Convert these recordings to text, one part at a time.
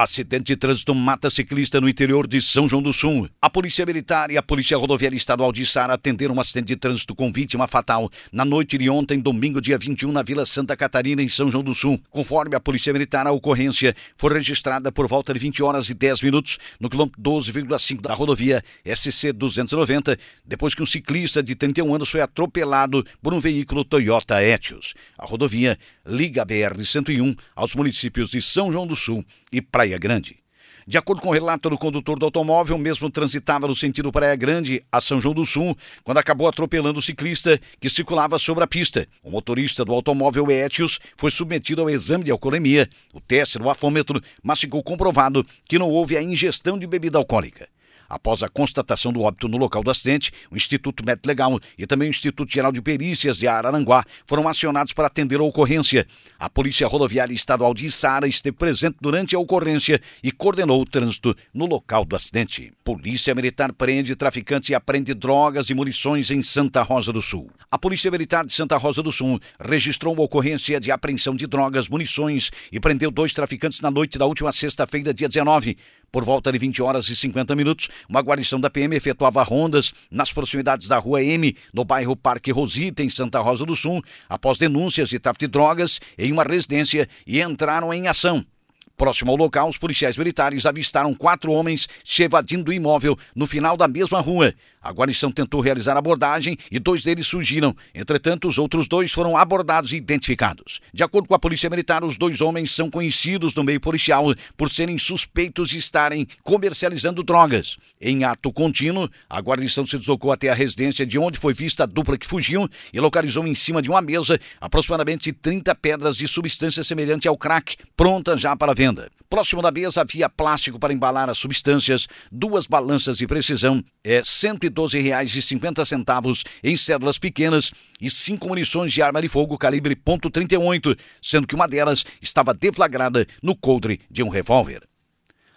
Acidente de trânsito mata ciclista no interior de São João do Sul. A Polícia Militar e a Polícia Rodoviária Estadual de Sara atenderam um acidente de trânsito com vítima fatal na noite de ontem, domingo, dia 21, na Vila Santa Catarina, em São João do Sul. Conforme a Polícia Militar, a ocorrência foi registrada por volta de 20 horas e 10 minutos no quilômetro 12,5 da rodovia SC 290, depois que um ciclista de 31 anos foi atropelado por um veículo Toyota Etios. A rodovia liga a BR-101 aos municípios de São João do Sul e Praia Grande. De acordo com o relato do condutor do automóvel, mesmo transitava no sentido Praia Grande a São João do Sul, quando acabou atropelando o ciclista que circulava sobre a pista. O motorista do automóvel Etios foi submetido ao exame de alcoolemia, o teste do afômetro, mas ficou comprovado que não houve a ingestão de bebida alcoólica. Após a constatação do óbito no local do acidente, o Instituto Médico Legal e também o Instituto Geral de Perícias de Araranguá foram acionados para atender a ocorrência. A Polícia Rodoviária Estadual de Içara esteve presente durante a ocorrência e coordenou o trânsito no local do acidente. Polícia Militar prende traficantes e apreende drogas e munições em Santa Rosa do Sul. A Polícia Militar de Santa Rosa do Sul registrou uma ocorrência de apreensão de drogas, munições e prendeu dois traficantes na noite da última sexta-feira, dia 19. Por volta de 20 horas e 50 minutos, uma guarnição da PM efetuava rondas nas proximidades da Rua M, no bairro Parque Rosita, em Santa Rosa do Sul, após denúncias de tráfico de drogas em uma residência e entraram em ação. Próximo ao local, os policiais militares avistaram quatro homens se evadindo do imóvel no final da mesma rua. A guarnição tentou realizar a abordagem e dois deles surgiram. Entretanto, os outros dois foram abordados e identificados. De acordo com a Polícia Militar, os dois homens são conhecidos no meio policial por serem suspeitos de estarem comercializando drogas. Em ato contínuo, a guarnição se deslocou até a residência de onde foi vista a dupla que fugiu e localizou em cima de uma mesa aproximadamente 30 pedras de substância semelhante ao crack, pronta já para venda. Próximo da mesa havia plástico para embalar as substâncias, duas balanças de precisão, é, 112 reais e 50 centavos em cédulas pequenas e cinco munições de arma de fogo calibre .38, sendo que uma delas estava deflagrada no coldre de um revólver.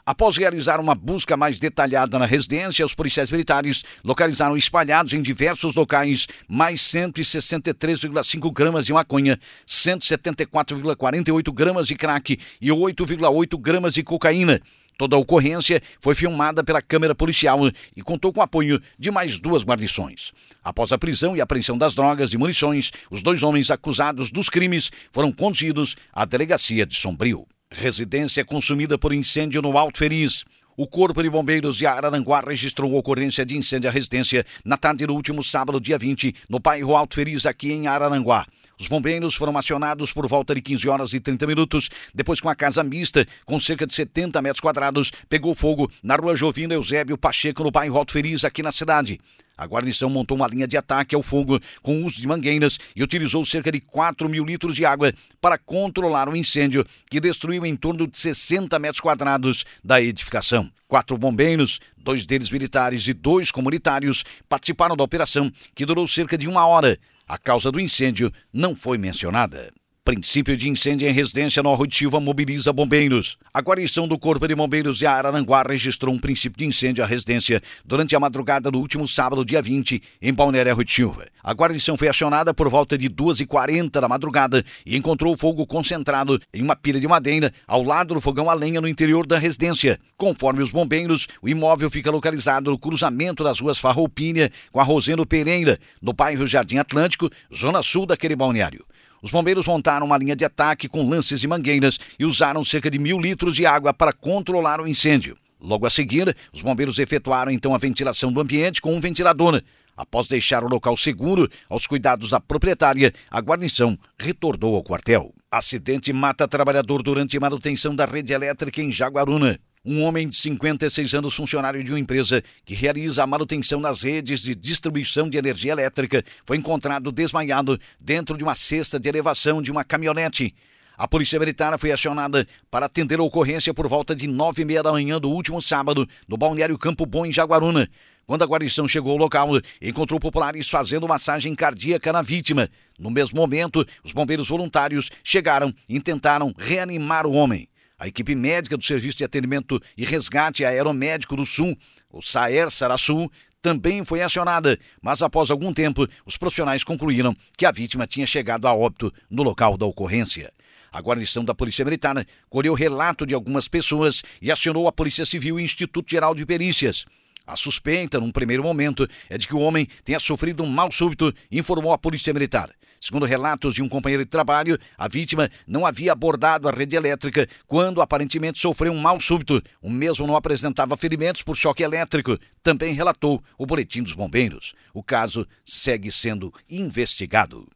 Após realizar uma busca mais detalhada na residência, os policiais militares localizaram espalhados em diversos locais mais 163,5 gramas de maconha, 174,48 gramas de crack e 8,8 gramas de cocaína. Toda a ocorrência foi filmada pela câmera policial e contou com o apoio de mais duas guarnições. Após a prisão e apreensão das drogas e munições, os dois homens acusados dos crimes foram conduzidos à delegacia de Sombrio. Residência consumida por incêndio no Alto Feliz. O Corpo de Bombeiros de Araranguá registrou ocorrência de incêndio à residência na tarde do último sábado, dia 20, no bairro Alto Feliz, aqui em Araranguá. Os bombeiros foram acionados por volta de 15 horas e 30 minutos, depois que uma casa mista, com cerca de 70 metros quadrados, pegou fogo na rua Jovino Eusébio Pacheco, no bairro Alto Feliz, aqui na cidade. A guarnição montou uma linha de ataque ao fogo com uso de mangueiras e utilizou cerca de 4 mil litros de água para controlar o incêndio, que destruiu em torno de 60 metros quadrados da edificação. Quatro bombeiros, dois deles militares e dois comunitários, participaram da operação, que durou cerca de uma hora. A causa do incêndio não foi mencionada. Princípio de incêndio em residência no Silva mobiliza bombeiros. A guarnição do Corpo de Bombeiros de Araranguá registrou um princípio de incêndio à residência durante a madrugada do último sábado, dia 20, em Balneário Silva. A guarnição foi acionada por volta de 2h40 da madrugada e encontrou fogo concentrado em uma pilha de madeira ao lado do fogão a lenha no interior da residência. Conforme os bombeiros, o imóvel fica localizado no cruzamento das ruas Farroupilha com a Rosendo Pereira, no bairro Jardim Atlântico, zona sul daquele balneário. Os bombeiros montaram uma linha de ataque com lances e mangueiras e usaram cerca de mil litros de água para controlar o incêndio. Logo a seguir, os bombeiros efetuaram então a ventilação do ambiente com um ventilador. Após deixar o local seguro aos cuidados da proprietária, a guarnição retornou ao quartel. Acidente mata trabalhador durante manutenção da rede elétrica em Jaguaruna. Um homem de 56 anos, funcionário de uma empresa que realiza a manutenção das redes de distribuição de energia elétrica, foi encontrado desmaiado dentro de uma cesta de elevação de uma caminhonete. A Polícia Militar foi acionada para atender a ocorrência por volta de nove e meia da manhã do último sábado, no balneário Campo Bom, em Jaguaruna. Quando a guarnição chegou ao local, encontrou populares fazendo massagem cardíaca na vítima. No mesmo momento, os bombeiros voluntários chegaram e tentaram reanimar o homem. A equipe médica do Serviço de Atendimento e Resgate Aeromédico do Sul, o SAER Sarasul, também foi acionada, mas após algum tempo, os profissionais concluíram que a vítima tinha chegado a óbito no local da ocorrência. A guarnição da Polícia Militar colheu relato de algumas pessoas e acionou a Polícia Civil e o Instituto Geral de Perícias. A suspeita, num primeiro momento, é de que o homem tenha sofrido um mal súbito, informou a Polícia Militar. Segundo relatos de um companheiro de trabalho, a vítima não havia abordado a rede elétrica quando aparentemente sofreu um mal súbito. O mesmo não apresentava ferimentos por choque elétrico, também relatou o boletim dos bombeiros. O caso segue sendo investigado.